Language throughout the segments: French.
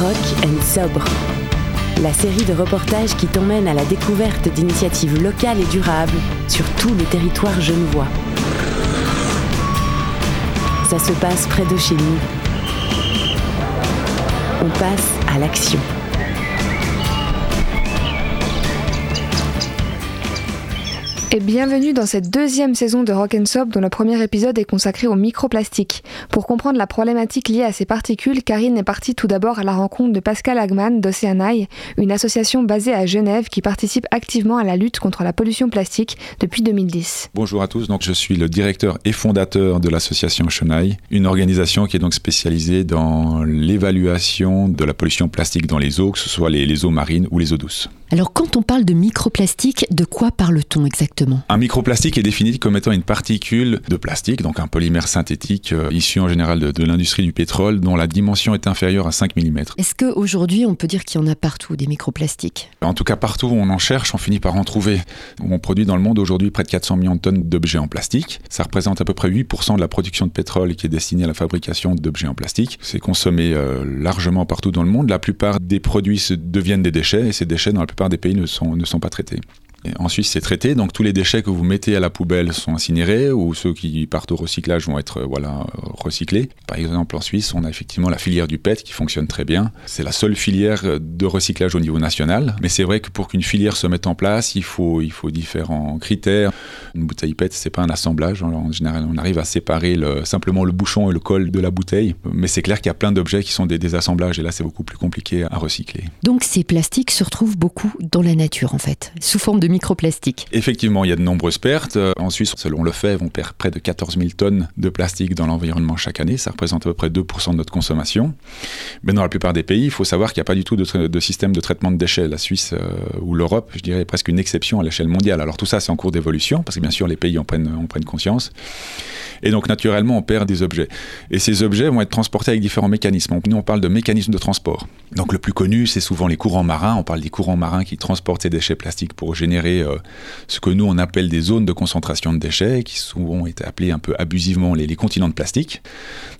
Rock and Sobre, la série de reportages qui t'emmène à la découverte d'initiatives locales et durables sur tout le territoire genevois. Ça se passe près de chez nous. On passe à l'action. Et bienvenue dans cette deuxième saison de Rock and Soap dont le premier épisode est consacré au microplastique. Pour comprendre la problématique liée à ces particules, Karine est partie tout d'abord à la rencontre de Pascal Hagman d'Océanaille, une association basée à Genève qui participe activement à la lutte contre la pollution plastique depuis 2010. Bonjour à tous, donc je suis le directeur et fondateur de l'association Chenaille, une organisation qui est donc spécialisée dans l'évaluation de la pollution plastique dans les eaux, que ce soit les, les eaux marines ou les eaux douces. Alors quand on parle de microplastique, de quoi parle-t-on exactement? Un microplastique est défini comme étant une particule de plastique, donc un polymère synthétique euh, issu en général de, de l'industrie du pétrole dont la dimension est inférieure à 5 mm. Est-ce qu'aujourd'hui on peut dire qu'il y en a partout des microplastiques? En tout cas partout où on en cherche, on finit par en trouver. On produit dans le monde aujourd'hui près de 400 millions de tonnes d'objets en plastique. Ça représente à peu près 8% de la production de pétrole qui est destinée à la fabrication d'objets en plastique. C'est consommé euh, largement partout dans le monde. La plupart des produits deviennent des déchets et ces déchets dans la plupart des pays ne sont, ne sont pas traités. En Suisse, c'est traité, donc tous les déchets que vous mettez à la poubelle sont incinérés ou ceux qui partent au recyclage vont être euh, voilà, recyclés. Par exemple, en Suisse, on a effectivement la filière du PET qui fonctionne très bien. C'est la seule filière de recyclage au niveau national. Mais c'est vrai que pour qu'une filière se mette en place, il faut, différents critères. Une bouteille PET, c'est pas un assemblage. En général, on arrive à séparer le, simplement le bouchon et le col de la bouteille. Mais c'est clair qu'il y a plein d'objets qui sont des désassemblages et là, c'est beaucoup plus compliqué à recycler. Donc ces plastiques se retrouvent beaucoup dans la nature en fait, sous forme de microplastiques. Effectivement, il y a de nombreuses pertes. Euh, En Suisse, selon le fait, on perd près de 14 000 tonnes de plastique dans l'environnement chaque année. Ça représente à peu près 2% de notre consommation. Mais dans la plupart des pays, il faut savoir qu'il n'y a pas du tout de, système de traitement de déchets. La Suisse euh, ou l'Europe, je dirais, est presque une exception à l'échelle mondiale. Alors tout ça, c'est en cours d'évolution, parce que bien sûr, les pays en prennent, en prennent conscience. Et donc, naturellement, on perd des objets. Et ces objets vont être transportés avec différents mécanismes. Nous, on parle de mécanismes de transport. Donc, le plus connu, c'est souvent les courants marins. On parle des courants marins qui transportent ces déchets plastiques pour générer euh, ce que nous, on appelle des zones de concentration de déchets, qui souvent été appelées un peu abusivement les, continents de plastique.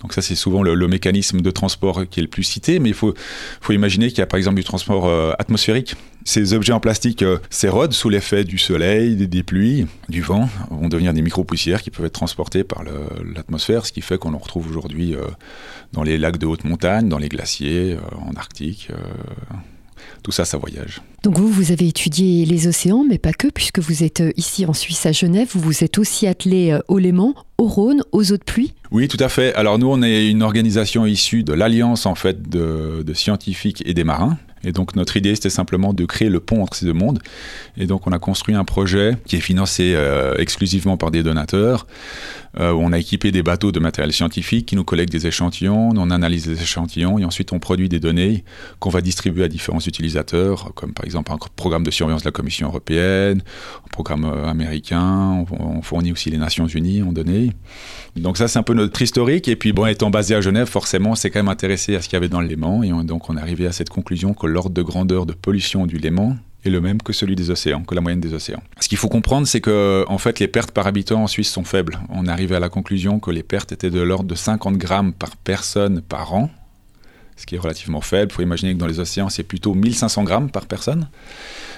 Donc, ça, c'est souvent le, mécanisme de transport qui est le plus cité. Mais il faut, faut imaginer qu'il y a, par exemple, du transport euh, atmosphérique. Ces objets en plastique euh, s'érodent sous l'effet du soleil, des, pluies, du vent, vont devenir des micro-poussières qui peuvent être transportées par l'atmosphère, ce qui fait qu'on en retrouve aujourd'hui dans les lacs de haute montagne, dans les glaciers, en Arctique. Tout ça, ça voyage. Donc vous, vous avez étudié les océans, mais pas que, puisque vous êtes euh, ici en Suisse à Genève, vous vous êtes aussi attelé euh, au Léman, au Rhône, aux eaux de pluie. Oui, tout à fait. Alors nous, on est une organisation issue de l'alliance en fait de, de scientifiques et des marins. Et donc notre idée, c'était simplement de créer le pont entre ces deux mondes. Et donc on a construit un projet qui est financé euh, exclusivement par des donateurs, euh, on a équipé des bateaux de matériel scientifique qui nous collectent des échantillons, on analyse les échantillons et ensuite on produit des données qu'on va distribuer à différents utilisateurs, comme par exemple un programme de surveillance de la Commission européenne, un programme euh, américain, on, fournit aussi les Nations Unies en données. Donc ça c'est un peu notre historique. Et puis bon, étant basé à Genève, forcément, c'est quand même intéressé à ce qu'il y avait dans le Léman. Et on, donc on est arrivé à cette conclusion que l'ordre de grandeur de pollution du Léman est le même que celui des océans, que la moyenne des océans. Ce qu'il faut comprendre, c'est que en fait, les pertes par habitant en Suisse sont faibles. On arrivé à la conclusion que les pertes étaient de l'ordre de 50 grammes par personne par an, ce qui est relativement faible. Il faut imaginer que dans les océans, c'est plutôt 1500 grammes par personne.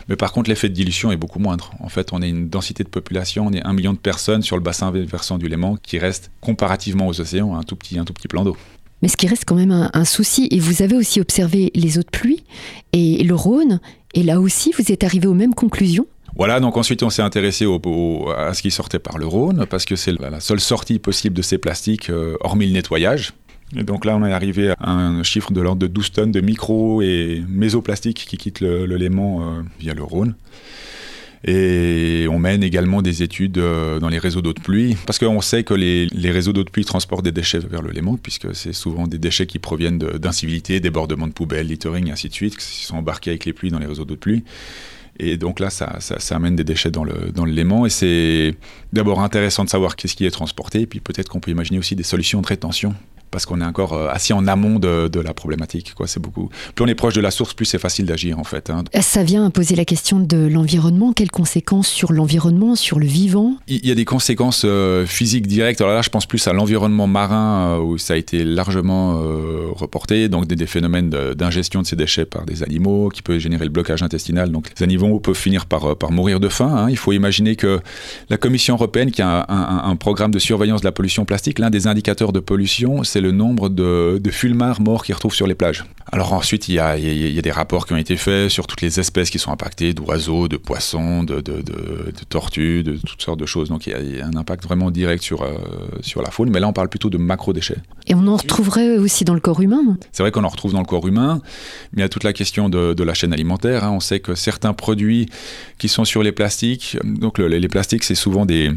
Mais par contre, l'effet de dilution est beaucoup moindre. En fait, on est une densité de population, on est un million de personnes sur le bassin versant du Léman qui reste comparativement aux océans un tout petit, un tout petit plan d'eau. Mais ce qui reste quand même un, souci, et vous avez aussi observé les eaux de pluie et le Rhône, et là aussi, vous êtes arrivé aux mêmes conclusions voilà, donc ensuite on s'est intéressé à ce qui sortait par le Rhône, parce que c'est la, la, seule sortie possible de ces plastiques, euh, hormis le nettoyage. Et donc là, on est arrivé à un chiffre de l'ordre de 12 tonnes de micro et mésoplastiques qui quittent le, le Léman euh, via le Rhône. Et on mène également des études euh, dans les réseaux d'eau de pluie, parce qu'on sait que les, les réseaux d'eau de pluie transportent des déchets vers le Léman, puisque c'est souvent des déchets qui proviennent d'incivilités, débordements de poubelles, littering, ainsi de suite, qui sont embarqués avec les pluies dans les réseaux d'eau de pluie. Et donc là, ça, ça, ça, amène des déchets dans le, dans le Léman. Et c'est d'abord intéressant de savoir qu'est-ce qui est transporté. Et puis peut-être qu'on peut imaginer aussi des solutions de rétention parce qu'on est encore euh, assis en amont de, la problématique. Quoi. C'est beaucoup. Plus on est proche de la source, plus c'est facile d'agir en fait. Hein. Ça vient poser la question de l'environnement. Quelles conséquences sur l'environnement, sur le vivant? Il y a des conséquences euh, physiques directes. Alors là, je pense plus à l'environnement marin où ça a été largement reporté. Donc des, phénomènes d'ingestion de, ces déchets par des animaux qui peuvent générer le blocage intestinal. Donc les animaux peuvent finir par, par mourir de faim. Hein. Il faut imaginer que la Commission européenne, qui a un, un programme de surveillance de la pollution plastique, l'un des indicateurs de pollution, c'est le nombre de, fulmars morts qu'ils retrouvent sur les plages. Alors ensuite, il y, a, des rapports qui ont été faits sur toutes les espèces qui sont impactées, d'oiseaux, de poissons, de, tortues, de toutes sortes de choses. Donc il y a, un impact vraiment direct sur, euh, sur la faune, mais là on parle plutôt de macro-déchets. Et on en retrouverait aussi dans le corps humain C'est vrai qu'on en retrouve dans le corps humain, mais il y a toute la question de, la chaîne alimentaire. Hein. On sait que certains produits qui sont sur les plastiques, donc les plastiques c'est souvent des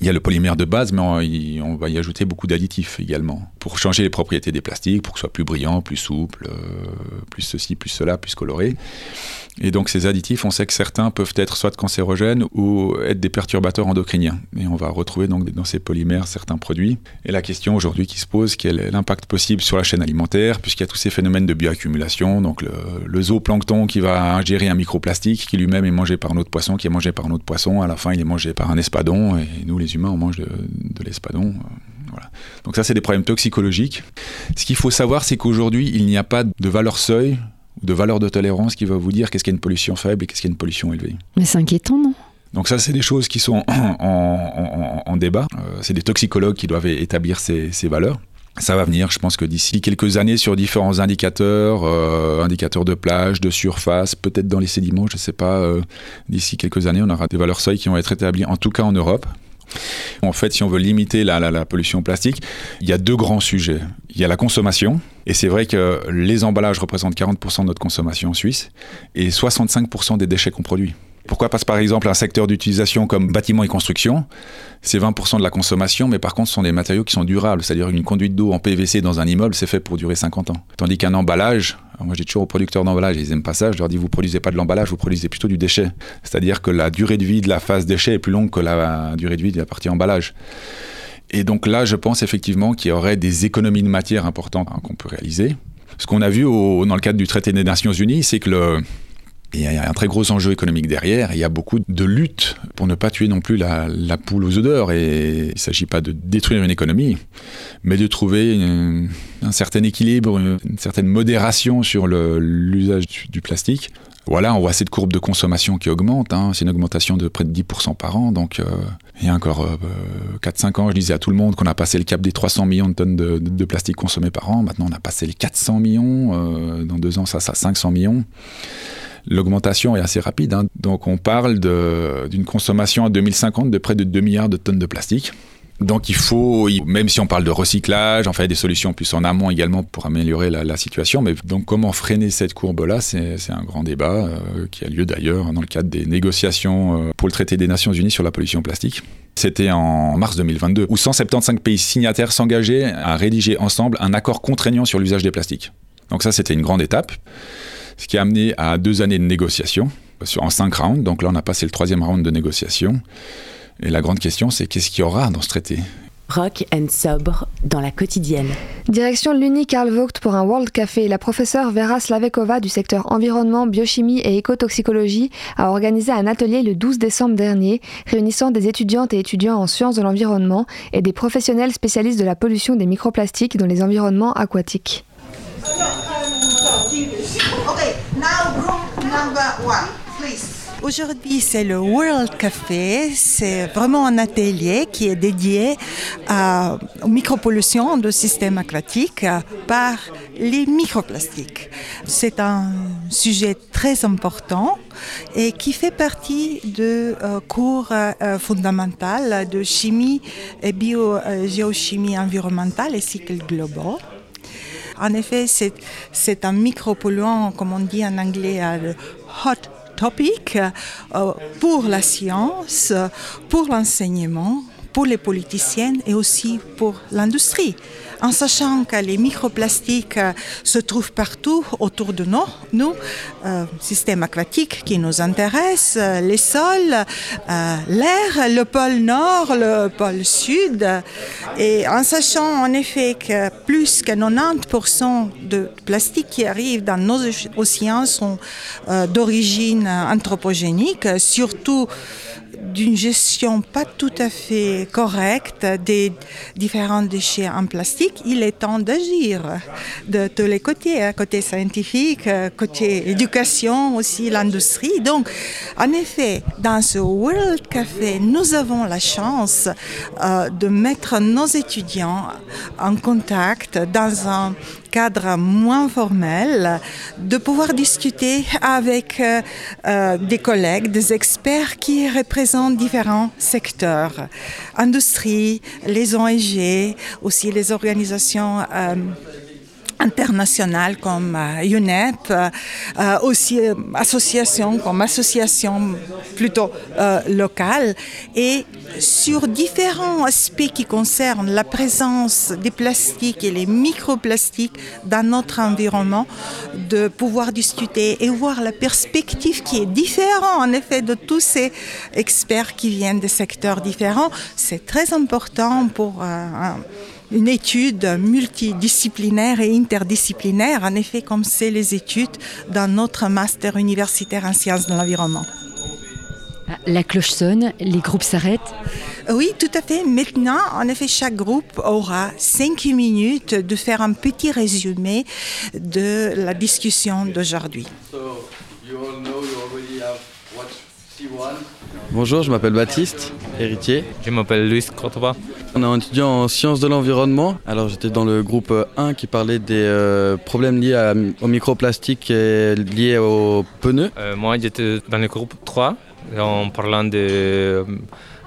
il y a le polymère de base, mais on, va y ajouter beaucoup d'additifs également pour changer les propriétés des plastiques, pour que ce soit plus brillant, plus souple, euh, plus ceci, plus cela, plus coloré. Et donc ces additifs, on sait que certains peuvent être soit cancérogènes ou être des perturbateurs endocriniens. Et on va retrouver donc dans ces polymères certains produits. Et la question aujourd'hui qui se pose, quel est l'impact possible sur la chaîne alimentaire, puisqu'il y a tous ces phénomènes de bioaccumulation, donc le, zooplancton qui va ingérer un microplastique, qui lui-même est mangé par un autre poisson, qui est mangé par un autre poisson, à la fin il est mangé par un espadon, et nous les humains on mange de, l'espadon. Voilà. Donc ça c'est des problèmes toxicologiques. Ce qu'il faut savoir c'est qu'aujourd'hui il n'y a pas de valeur seuil de valeur de tolérance qui va vous dire qu'est-ce qu'il y a une pollution faible et qu'est-ce qu'il y a une pollution élevée. Mais c'est inquiétant, non? Donc ça, c'est des choses qui sont en, débat. Euh, c'est des toxicologues qui doivent établir ces, valeurs. Ça va venir, je pense que d'ici quelques années, sur différents indicateurs, euh, indicateurs de plage, de surface, peut-être dans les sédiments, je ne sais pas, euh, d'ici quelques années, on aura des valeurs seuil qui vont être établies, en tout cas en Europe. En fait, si on veut limiter la, pollution plastique, il y a deux grands sujets. Il y a la consommation, et c'est vrai que les emballages représentent 40% de notre consommation en Suisse, et 65% des déchets qu'on produit. Pourquoi Parce par exemple un secteur d'utilisation comme bâtiment et construction, c'est 20% de la consommation, mais par contre ce sont des matériaux qui sont durables, c'est-à-dire une conduite d'eau en PVC dans un immeuble, c'est fait pour durer 50 ans. Tandis qu'un emballage, moi j'ai toujours aux producteurs d'emballage, ils n'aiment pas ça, je leur dis vous produisez pas de l'emballage, vous produisez plutôt du déchet. C'est-à-dire que la durée de vie de la phase déchet est plus longue que la durée de vie de la partie emballage. Et donc là, je pense effectivement qu'il y aurait des économies de matière importantes qu'on peut réaliser. Ce qu'on a vu dans le cadre du traité des Nations Unies, c'est que le, il y a un très gros enjeu économique derrière. Il y a beaucoup de luttes pour ne pas tuer non plus la, poule aux odeurs. Et il ne s'agit pas de détruire une économie, mais de trouver un certain équilibre, une, certaine modération sur l'usage du, plastique. Voilà, on voit cette courbe de consommation qui augmente. Hein. C'est une augmentation de près de 10% par an. Donc, euh, il y a encore 4-5 euh, ans, je disais à tout le monde qu'on a passé le cap des 300 millions de tonnes de, plastique consommées par an. Maintenant, on a passé les 400 millions. Euh, dans deux ans, ça, ça 500 millions l'augmentation est assez rapide. Hein. Donc on parle d'une consommation en 2050 de près de 2 milliards de tonnes de plastique. Donc il faut, même si on parle de recyclage, en fait des solutions plus en amont également pour améliorer la, situation. Mais donc comment freiner cette courbe-là, c'est un grand débat euh, qui a lieu d'ailleurs dans le cadre des négociations euh, pour le traité des Nations Unies sur la pollution plastique. C'était en mars 2022, où 175 pays signataires s'engageaient à rédiger ensemble un accord contraignant sur l'usage des plastiques. Donc ça, c'était une grande étape ce qui a amené à deux années de négociations en cinq rounds. Donc là, on a passé le troisième round de négociation. Et la grande question, c'est qu'est-ce qu'il y aura dans ce traité? Rock and sobre dans la quotidienne. Direction l'Uni Karl Vogt pour un World Café. La professeure Vera Slavekova du secteur environnement, biochimie et écotoxicologie a organisé un atelier le 12 décembre dernier réunissant des étudiantes et étudiants en sciences de l'environnement et des professionnels spécialistes de la pollution des microplastiques dans les environnements aquatiques. Aujourd'hui, c'est le World Café. C'est vraiment un atelier qui est dédié à, aux micropollutions de systèmes aquatiques par les microplastiques. C'est un sujet très important et qui fait partie de euh, cours euh, fondamentaux de chimie et biogéochimie environnementale et cycles globaux. En effet, c'est un micropolluant, comme on dit en anglais, le hot topic euh, pour la science, pour l'enseignement, pour les politiciennes et aussi pour l'industrie. En sachant que les microplastiques euh, se trouvent partout autour de nous, nous euh, système aquatique qui nous intéresse, euh, les sols, euh, l'air, le pôle nord, le pôle sud, et en sachant en effet que plus que 90% de plastique qui arrive dans nos océans sont d'origine anthropogénique, surtout d'une gestion pas tout à fait correcte des différents déchets en plastique, il est temps d'agir de tous les côtés, hein, côté scientifique, euh, côté éducation, aussi l'industrie. Donc, en effet, dans ce World Café, nous avons la chance euh, de mettre nos étudiants en contact dans un cadre moins formel, de pouvoir discuter avec euh, euh, des collègues, des experts qui représentent différents secteurs, industrie, les ONG, aussi les organisations. Euh, internationales comme euh, UNEP, euh, aussi euh, associations comme associations plutôt locales et sur différents aspects qui concernent la présence des plastiques et les microplastiques dans notre environnement, de pouvoir discuter et voir la perspective qui est différente en effet de tous ces experts qui viennent des secteurs différents. C'est très important pour une étude multidisciplinaire et interdisciplinaire, en effet, comme c'est les études dans notre master universitaire en sciences de l'environnement. Ah, La cloche sonne, les groupes s'arrêtent. Oui, tout à fait. Maintenant, en effet, chaque groupe aura cinq minutes de faire un petit résumé de la discussion d'aujourd'hui. Bonjour, je m'appelle Baptiste, héritier. Je m'appelle Luis Córdoba. On est un étudiant en sciences de l'environnement. Alors j'étais dans le groupe 1 qui parlait des euh, problèmes liés à- aux microplastiques et liés aux pneus. Euh, moi, j'étais dans le groupe 3 en parlant de euh,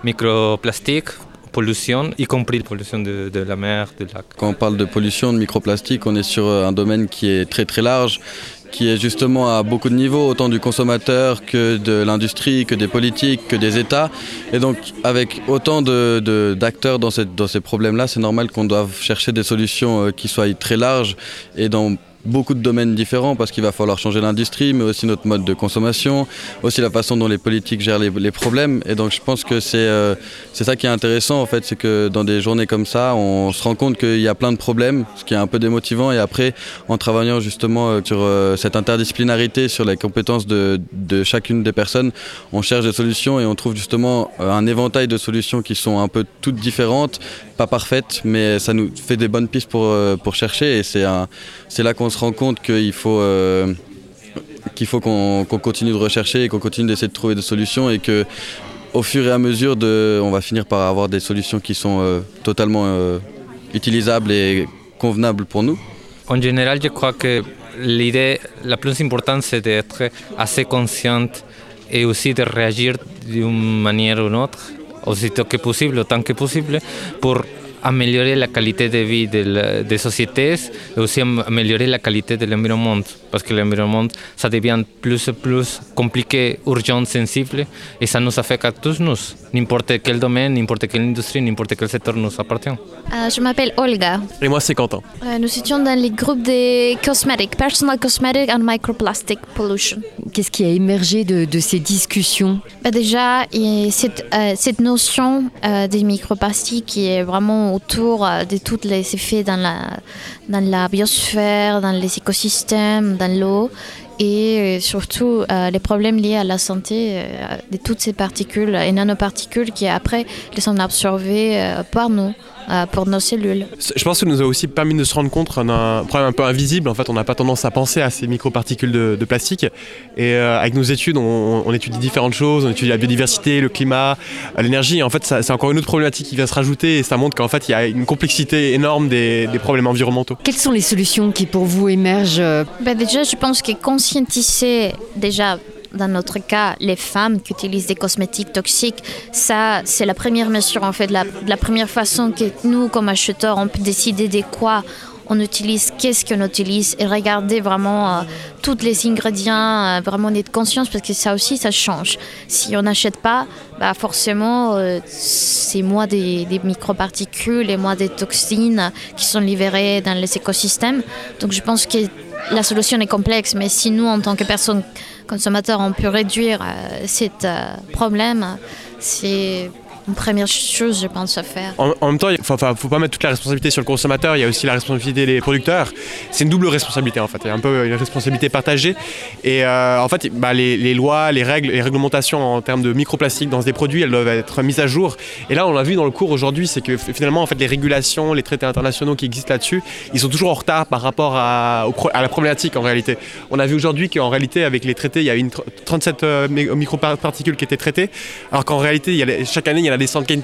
microplastique, pollution, y compris la pollution de, de la mer, du lac. Quand on parle de pollution, de microplastique, on est sur un domaine qui est très très large, qui est justement à beaucoup de niveaux, autant du consommateur que de l'industrie, que des politiques, que des États. Et donc avec autant d'acteurs dans, dans ces problèmes-là, c'est normal qu'on doive chercher des solutions euh, qui soient très larges et dans beaucoup de domaines différents parce qu'il va falloir changer l'industrie, mais aussi notre mode de consommation, aussi la façon dont les politiques gèrent les, problèmes. Et donc je pense que c'est euh, c'est ça qui est intéressant en fait, c'est que dans des journées comme ça, on se rend compte qu'il y a plein de problèmes, ce qui est un peu démotivant. Et après, en travaillant justement euh, sur euh, cette interdisciplinarité, sur les compétences de, de chacune des personnes, on cherche des solutions et on trouve justement un éventail de solutions qui sont un peu toutes différentes, pas parfaites, mais ça nous fait des bonnes pistes pour, pour chercher. Et c'est là qu'on se rend compte qu'il faut... euh, qu'il faut qu'on qu'on continue de rechercher et qu'on continue d'essayer de trouver des solutions et que au fur et à mesure de, on va finir par avoir des solutions qui sont euh, totalement euh, utilisables et convenables pour nous. En général, je crois que l'idée la plus importante, c'est d'être assez consciente et aussi de réagir d'une manière ou d'une autre, aussitôt que possible, autant que possible, pour améliorer la qualité de vie de la- des sociétés et aussi am- améliorer la qualité de l'environnement. Parce que l'environnement, ça devient plus et plus compliqué, urgent, sensible, et ça nous affecte à tous nous, n'importe quel domaine, n'importe quelle industrie, n'importe quel secteur nous appartient. Euh, je m'appelle Olga. Et moi, c'est Quentin. Euh, nous étions dans les groupes des cosmetics, personal cosmetic and microplastic pollution. Qu'est-ce qui a émergé de, de ces discussions? Bah déjà, cette, euh, cette notion euh, des microplastiques qui est vraiment autour euh, de tous les effets dans la, dans la biosphère, dans les écosystèmes, dans l'eau et euh, surtout euh, les problèmes liés à la santé de toutes ces particules et nanoparticules qui après les sont absorbées par nous, pour nos cellules. Je pense que ça nous a aussi permis de se rendre compte d'un problème un peu invisible. En fait, on n'a pas tendance à penser à ces microparticules de, de plastique. Et euh, avec nos études, on, on étudie différentes choses. On étudie la biodiversité, le climat, euh, l'énergie. En fait, c'est encore une autre problématique qui vient se rajouter. Et ça montre qu'en fait, il y a une complexité énorme des, des problèmes environnementaux. Quelles sont les solutions qui pour vous émergent euh, Ben déjà, je pense que conscientiser déjà dans notre cas, les femmes qui utilisent des cosmétiques toxiques, ça, c'est la première mesure, en fait, la, première façon que nous, comme acheteurs, on peut décider de quoi on utilise, qu'est-ce qu'on utilise et regarder vraiment tous les ingrédients, vraiment être conscience parce que ça aussi, ça change. Si on n'achète pas, bah forcément, c'est moins des, des microparticules et moins des toxines qui sont libérées dans les écosystèmes. Donc je pense que la solution est complexe, mais si nous, en tant que personne consommateur, on peut réduire euh, ce euh, problème, c'est première chose, je pense, à faire. En, même temps, il ne faut pas mettre toute la responsabilité sur le consommateur, il y a aussi la responsabilité des producteurs. C'est une double responsabilité en fait, il y a un peu une responsabilité partagée. Et euh, en fait, bah, les, lois, les règles, les réglementations en termes de microplastique dans des produits, elles doivent être mises à jour. Et là, on l'a vu dans le cours aujourd'hui, c'est que finalement, en fait, les régulations, les traités internationaux qui existent là-dessus, ils sont toujours en retard par rapport à, la problématique en réalité. On a vu aujourd'hui qu'en réalité, avec les traités, il y a une 37 euh, microparticules qui étaient traitées, alors qu'en réalité, a, chaque année, il y en a des centaines,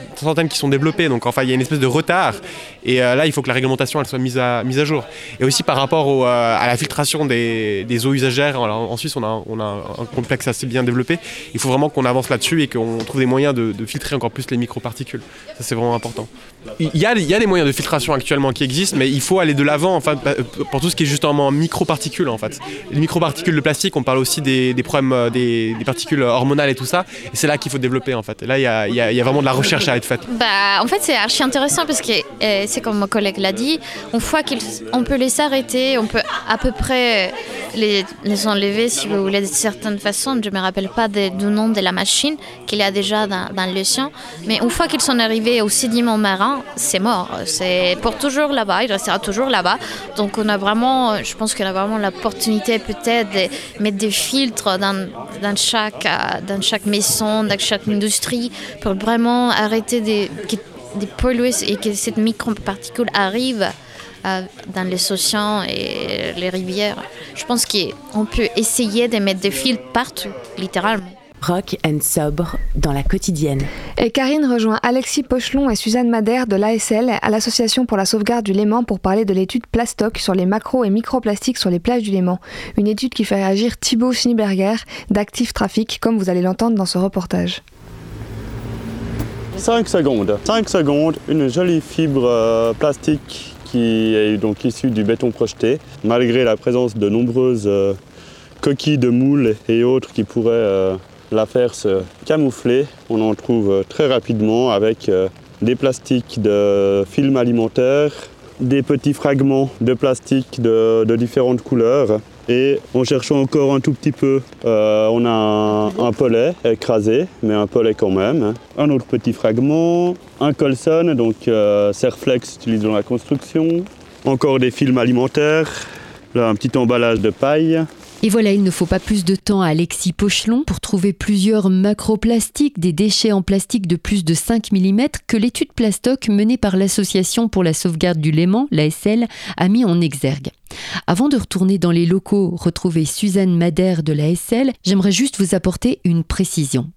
qui sont développées. Donc enfin, il y a une espèce de retard. Et euh, là, il faut que la réglementation elle soit mise à, mise à jour. Et aussi par rapport euh, à la filtration des, eaux usagères. en Suisse, on a, on a un complexe assez bien développé. Il faut vraiment qu'on avance là-dessus et qu'on trouve des moyens de, filtrer encore plus les microparticules. Ça, c'est vraiment important. Il y, a, y a des moyens de filtration actuellement qui existent, mais il faut aller de l'avant enfin, pour tout ce qui est justement microparticules. En fait. Les microparticules de plastique, on parle aussi des, problèmes euh, des, particules hormonales et tout ça. Et c'est là qu'il faut développer. En fait. Et là, il y a, il y a vraiment de la recherche à être faite. Bah, en fait, c'est archi intéressant parce que euh, c'est comme mon collègue l'a dit, on voit qu'on peut les arrêter, on peut à peu près les, les enlever si vous voulez de certaines façons. Je ne me rappelle pas du nom de la machine qu'il y a déjà dans, dans l'océan, mais une fois qu'ils sont arrivés au sédiment marin, c'est mort. C'est pour toujours là-bas, il restera toujours là-bas. Donc on a vraiment, je pense qu'on a vraiment l'opportunité peut-être de mettre des filtres dans, chaque, dans chaque maison, dans chaque industrie pour vraiment arrêter de, de polluer et que cette microparticule arrive euh, dans les océans et les rivières. Je pense qu'on peut essayer de mettre des filtres partout, littéralement. Rock and sobre dans la quotidienne. Et Karine rejoint Alexis Pochelon et Suzanne Madère de l'ASL à l'Association pour la sauvegarde du Léman pour parler de l'étude Plastoc sur les macro et microplastiques sur les plages du Léman. Une étude qui fait réagir Thibaut Schneeberger d'Active Trafic, comme vous allez l'entendre dans ce reportage. 5 secondes. 5 secondes, une jolie fibre euh, plastique qui est donc issue du béton projeté, malgré la présence de nombreuses euh, coquilles de moules et autres qui pourraient euh, la faire se camoufler. On en trouve très rapidement avec des plastiques de film alimentaire, des petits fragments de plastique de, différentes couleurs, et en cherchant encore un tout petit peu, euh, on a un, pollet écrasé, mais un pollet quand même. Un autre petit fragment, un colson, donc euh, Serflex utilisé dans la construction. Encore des films alimentaires, un petit emballage de paille. Et voilà, il ne faut pas plus de temps à Alexis Pochelon pour trouver plusieurs macroplastiques, des déchets en plastique de plus de 5 mm que l'étude Plastoc menée par l'Association pour la sauvegarde du Léman, l'ASL, a mis en exergue. Avant de retourner dans les locaux retrouver Suzanne Madère de l'ASL, j'aimerais juste vous apporter une précision.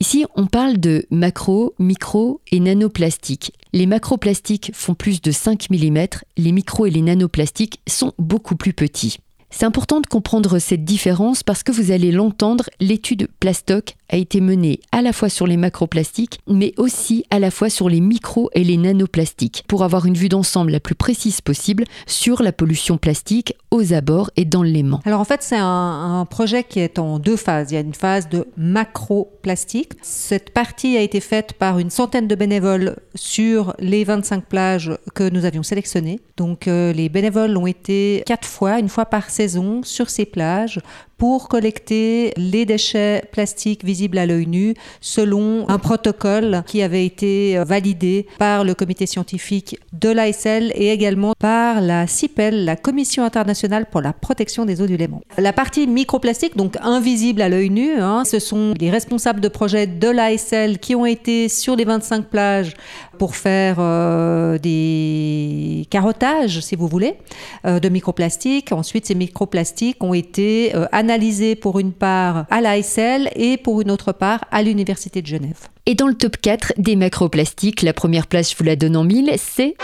Ici, on parle de macro, micro et nanoplastiques. Les macroplastiques font plus de 5 mm, les micros et les nanoplastiques sont beaucoup plus petits. C'est important de comprendre cette différence parce que vous allez l'entendre, l'étude Plastoc a été menée à la fois sur les macroplastiques, mais aussi à la fois sur les micros et les nanoplastiques, pour avoir une vue d'ensemble la plus précise possible sur la pollution plastique aux abords et dans l'aimant. Alors en fait, c'est un, projet qui est en deux phases. Il y a une phase de macroplastique. Cette partie a été faite par une centaine de bénévoles sur les 25 plages que nous avions sélectionnées. Donc euh, les bénévoles ont été quatre fois, une fois par saison, sur ces plages pour collecter les déchets plastiques visibles à l'œil nu selon un protocole qui avait été validé par le comité scientifique de l'ASL et également par la CIPEL, la Commission internationale pour la protection des eaux du Léman. La partie microplastique, donc invisible à l'œil nu, hein, ce sont les responsables de projets de l'ASL qui ont été sur les 25 plages pour faire euh, des carottages, si vous voulez, euh, de microplastiques. Ensuite, ces microplastiques ont été euh, analysés pour une part à l'ASL et pour une autre part à l'Université de Genève. Et dans le top 4 des macroplastiques, la première place, je vous la donne en mille, c'est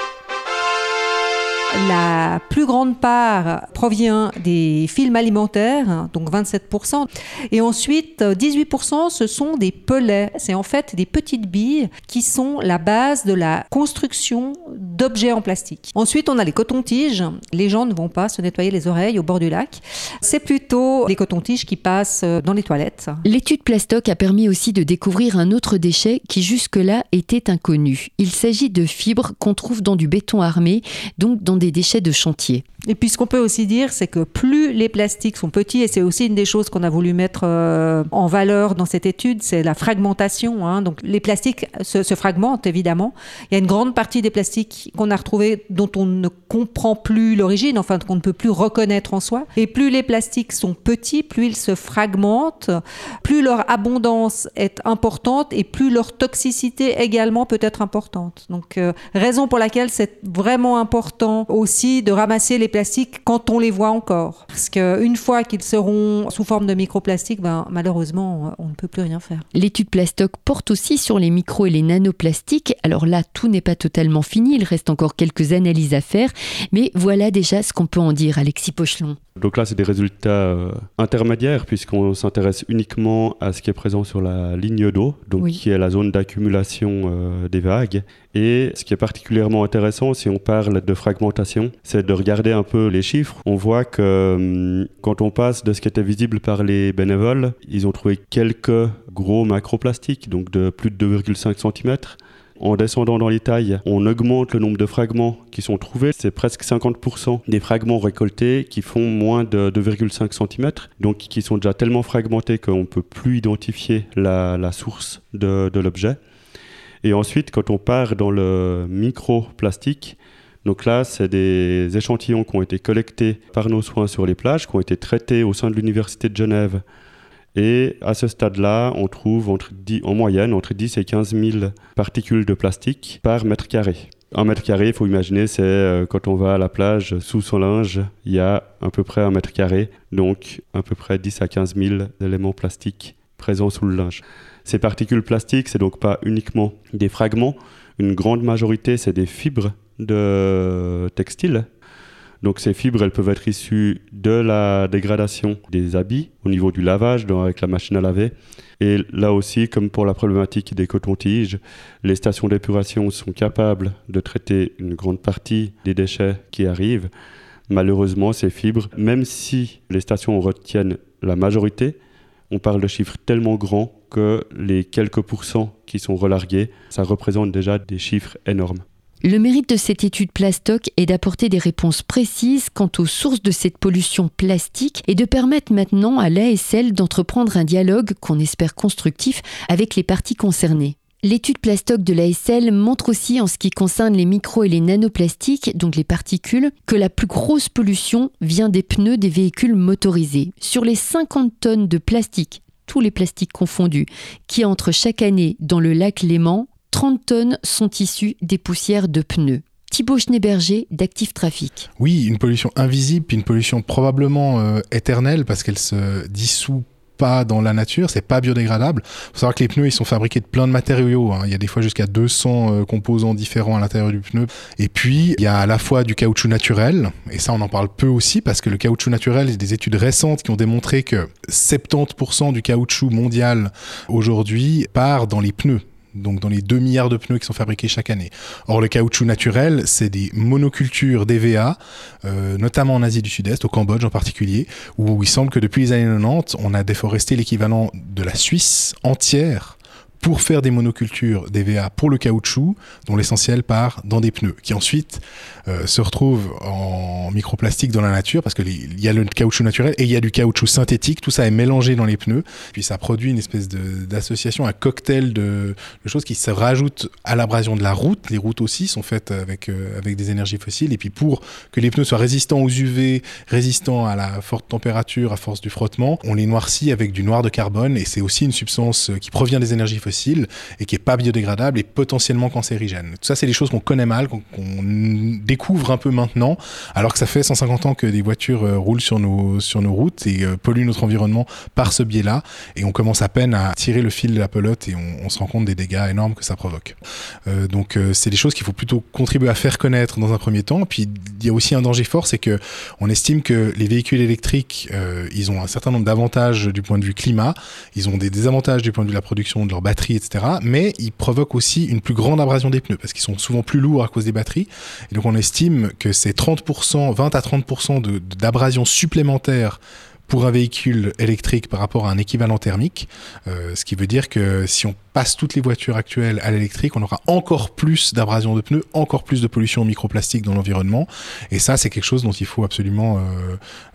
La plus grande part provient des films alimentaires, donc 27%. Et ensuite, 18%, ce sont des pellets. C'est en fait des petites billes qui sont la base de la construction d'objets en plastique. Ensuite, on a les cotons-tiges. Les gens ne vont pas se nettoyer les oreilles au bord du lac. C'est plutôt les cotons-tiges qui passent dans les toilettes. L'étude Plastoc a permis aussi de découvrir un autre déchet qui jusque-là était inconnu. Il s'agit de fibres qu'on trouve dans du béton armé, donc dans des déchets de chantier. Et puis ce qu'on peut aussi dire, c'est que plus les plastiques sont petits, et c'est aussi une des choses qu'on a voulu mettre euh, en valeur dans cette étude, c'est la fragmentation. Hein. Donc les plastiques se, fragmentent évidemment. Il y a une grande partie des plastiques qu'on a retrouvés dont on ne comprend plus l'origine, enfin qu'on ne peut plus reconnaître en soi. Et plus les plastiques sont petits, plus ils se fragmentent, plus leur abondance est importante et plus leur toxicité également peut être importante. Donc euh, raison pour laquelle c'est vraiment important aussi de ramasser les plastiques quand on les voit encore. Parce qu'une fois qu'ils seront sous forme de microplastiques, ben, malheureusement, on ne peut plus rien faire. L'étude Plastoc porte aussi sur les micros et les nanoplastiques. Alors là, tout n'est pas totalement fini, il reste encore quelques analyses à faire, mais voilà déjà ce qu'on peut en dire, Alexis Pochelon. Donc là, c'est des résultats euh, intermédiaires puisqu'on s'intéresse uniquement à ce qui est présent sur la ligne d'eau, donc oui. qui est la zone d'accumulation euh, des vagues. Et ce qui est particulièrement intéressant, si on parle de fragmentation, c'est de regarder un peu les chiffres. On voit que hum, quand on passe de ce qui était visible par les bénévoles, ils ont trouvé quelques gros macroplastiques, donc de plus de 2,5 cm. En descendant dans les tailles, on augmente le nombre de fragments qui sont trouvés. C'est presque 50% des fragments récoltés qui font moins de 2,5 cm, donc qui sont déjà tellement fragmentés qu'on ne peut plus identifier la, source de, de l'objet. Et ensuite, quand on part dans le microplastique, donc là, c'est des échantillons qui ont été collectés par nos soins sur les plages, qui ont été traités au sein de l'Université de Genève et à ce stade-là, on trouve entre 10, en moyenne entre 10 et 15 000 particules de plastique par mètre carré. Un mètre carré, il faut imaginer, c'est euh, quand on va à la plage sous son linge, il y a à peu près un mètre carré, donc à peu près 10 à 15 000 éléments plastiques présents sous le linge. Ces particules plastiques, c'est donc pas uniquement des fragments, une grande majorité, c'est des fibres de textiles donc ces fibres, elles peuvent être issues de la dégradation des habits au niveau du lavage donc avec la machine à laver. Et là aussi, comme pour la problématique des cotons-tiges, les stations d'épuration sont capables de traiter une grande partie des déchets qui arrivent. Malheureusement, ces fibres, même si les stations retiennent la majorité, on parle de chiffres tellement grands que les quelques pourcents qui sont relargués, ça représente déjà des chiffres énormes. Le mérite de cette étude Plastoc est d'apporter des réponses précises quant aux sources de cette pollution plastique et de permettre maintenant à l'ASL d'entreprendre un dialogue qu'on espère constructif avec les parties concernées. L'étude Plastoc de l'ASL montre aussi en ce qui concerne les micros et les nanoplastiques, donc les particules, que la plus grosse pollution vient des pneus des véhicules motorisés. Sur les 50 tonnes de plastique, tous les plastiques confondus, qui entrent chaque année dans le lac Léman, 30 tonnes sont issues des poussières de pneus. Thibaut Schneeberger d'Active Trafic. Oui, une pollution invisible, une pollution probablement euh, éternelle parce qu'elle se dissout pas dans la nature, c'est pas biodégradable. Faut savoir que les pneus ils sont fabriqués de plein de matériaux. Hein. Il y a des fois jusqu'à 200 euh, composants différents à l'intérieur du pneu. Et puis il y a à la fois du caoutchouc naturel, et ça on en parle peu aussi parce que le caoutchouc naturel, il y a des études récentes qui ont démontré que 70% du caoutchouc mondial aujourd'hui part dans les pneus donc dans les 2 milliards de pneus qui sont fabriqués chaque année. Or, le caoutchouc naturel, c'est des monocultures d'EVA, euh, notamment en Asie du Sud-Est, au Cambodge en particulier, où il semble que depuis les années 90, on a déforesté l'équivalent de la Suisse entière pour faire des monocultures d'EVA pour le caoutchouc, dont l'essentiel part dans des pneus, qui ensuite euh, se retrouvent en microplastique dans la nature, parce qu'il y a le caoutchouc naturel et il y a du caoutchouc synthétique, tout ça est mélangé dans les pneus, puis ça produit une espèce d'association, un cocktail de, de, choses qui se rajoutent à l'abrasion de la route. Les routes aussi sont faites avec, euh, avec des énergies fossiles, et puis pour que les pneus soient résistants aux UV, résistants à la forte température, à force du frottement, on les noircit avec du noir de carbone, et c'est aussi une substance qui provient des énergies fossiles et qui est pas biodégradable et potentiellement cancérigène. Tout ça, c'est des choses qu'on connaît mal, qu'on découvre un peu maintenant, alors que ça fait 150 ans que des voitures euh, roulent sur nos, sur nos routes et euh, polluent notre environnement par ce biais-là. Et on commence à peine à tirer le fil de la pelote et on, se rend compte des dégâts énormes que ça provoque. Euh, donc, c'est des choses qu'il faut plutôt contribuer à faire connaître dans un premier temps. Puis, il y a aussi un danger fort, c'est que on estime que les véhicules électriques, ils ont un certain nombre d'avantages du point de vue climat, ils ont des désavantages du point de vue de la production de leur batterie, etc. Mais ils provoquent aussi une plus grande abrasion des pneus parce qu'ils sont souvent plus lourds à cause des batteries. Et donc on estime que c'est 30%, 20 à 30% d'abrasion supplémentaire pour un véhicule électrique par rapport à un équivalent thermique, euh, ce qui veut dire que si on passe toutes les voitures actuelles à l'électrique, on aura encore plus d'abrasion de pneus, encore plus de pollution microplastique dans l'environnement, et ça c'est quelque chose dont il faut absolument euh,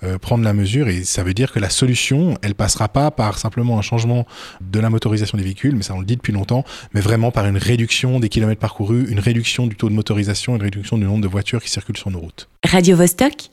euh, prendre la mesure, et ça veut dire que la solution, elle passera pas par simplement un changement de la motorisation des véhicules, mais ça on le dit depuis longtemps, mais vraiment par une réduction des kilomètres parcourus, une réduction du taux de motorisation, une réduction du nombre de voitures qui circulent sur nos routes. Radio -Vostok